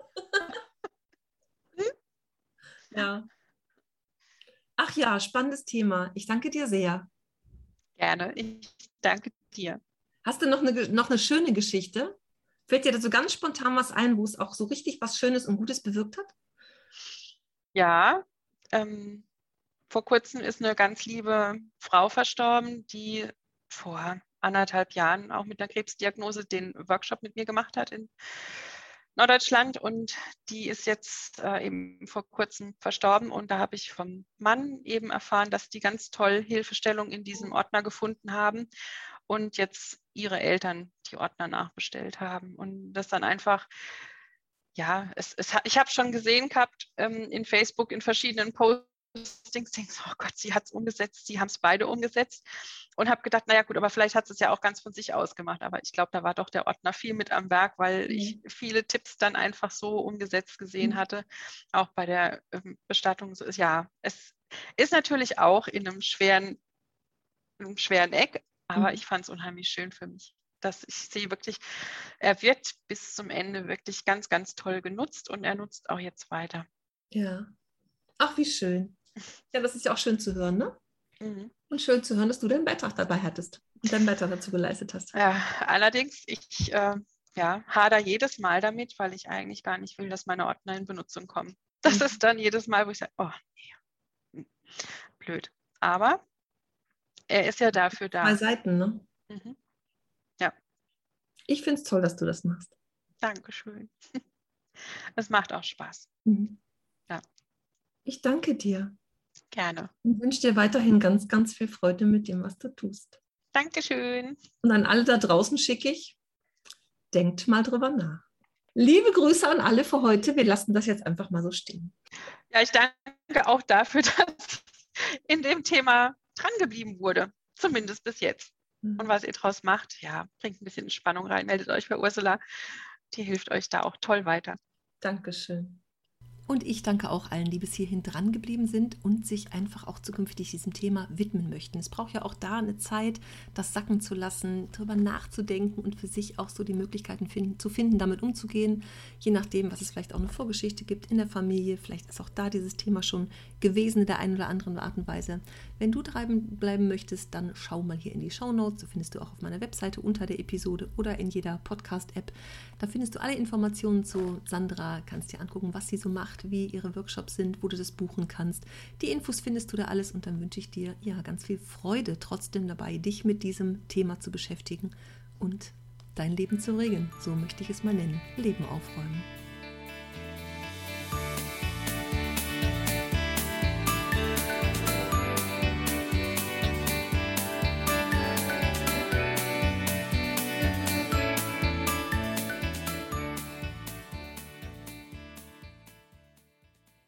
Ja. Ach ja, spannendes Thema. Ich danke dir sehr. Gerne. Ich danke dir. Hast du noch eine, noch eine schöne Geschichte? Fällt dir da so ganz spontan was ein, wo es auch so richtig was Schönes und Gutes bewirkt hat? Ja, ähm, vor kurzem ist eine ganz liebe Frau verstorben, die vor anderthalb Jahren auch mit einer Krebsdiagnose den Workshop mit mir gemacht hat in Norddeutschland und die ist jetzt äh, eben vor kurzem verstorben und da habe ich vom Mann eben erfahren, dass die ganz toll Hilfestellung in diesem Ordner gefunden haben und jetzt ihre Eltern die Ordner nachbestellt haben und das dann einfach ja, es, es, ich habe schon gesehen gehabt ähm, in Facebook in verschiedenen Postings denkst, oh Gott, sie hat es umgesetzt, sie haben es beide umgesetzt und habe gedacht, naja gut, aber vielleicht hat es ja auch ganz von sich aus gemacht. Aber ich glaube, da war doch der Ordner viel mit am Werk, weil mhm. ich viele Tipps dann einfach so umgesetzt gesehen mhm. hatte, auch bei der ähm, Bestattung. So, ja, es ist natürlich auch in einem schweren, einem schweren Eck, aber mhm. ich fand es unheimlich schön für mich dass ich sehe wirklich, er wird bis zum Ende wirklich ganz, ganz toll genutzt und er nutzt auch jetzt weiter. Ja. Ach, wie schön. Ja, das ist ja auch schön zu hören, ne? Mhm. Und schön zu hören, dass du deinen Beitrag dabei hattest und deinen Beitrag dazu geleistet hast. Ja, allerdings, ich äh, ja, hader jedes Mal damit, weil ich eigentlich gar nicht will, dass meine Ordner in Benutzung kommen. Das mhm. ist dann jedes Mal, wo ich sage, oh, nee. Hm, blöd. Aber er ist ja dafür da. Zwei Seiten, ne? Mhm. Ja. Ich finde es toll, dass du das machst. Dankeschön. Es macht auch Spaß. Mhm. Ja. Ich danke dir. Gerne. Und wünsche dir weiterhin ganz, ganz viel Freude mit dem, was du tust. Dankeschön. Und an alle da draußen schicke ich, denkt mal drüber nach. Liebe Grüße an alle für heute. Wir lassen das jetzt einfach mal so stehen. Ja, ich danke auch dafür, dass in dem Thema drangeblieben wurde. Zumindest bis jetzt. Mhm. Und was ihr draus macht, ja, bringt ein bisschen Spannung rein. Meldet euch bei Ursula. Die hilft euch da auch toll weiter. Dankeschön. Und ich danke auch allen, die bis hierhin dran geblieben sind und sich einfach auch zukünftig diesem Thema widmen möchten. Es braucht ja auch da eine Zeit, das sacken zu lassen, darüber nachzudenken und für sich auch so die Möglichkeiten finden, zu finden, damit umzugehen. Je nachdem, was es vielleicht auch eine Vorgeschichte gibt in der Familie. Vielleicht ist auch da dieses Thema schon gewesen in der einen oder anderen Art und Weise. Wenn du treiben bleiben möchtest, dann schau mal hier in die Show Notes. So findest du auch auf meiner Webseite unter der Episode oder in jeder Podcast-App. Da findest du alle Informationen zu Sandra, kannst dir angucken, was sie so macht gemacht, wie ihre Workshops sind, wo du das buchen kannst. Die Infos findest du da alles und dann wünsche ich dir ja ganz viel Freude trotzdem dabei, dich mit diesem Thema zu beschäftigen und dein Leben zu regeln. So möchte ich es mal nennen. Leben aufräumen.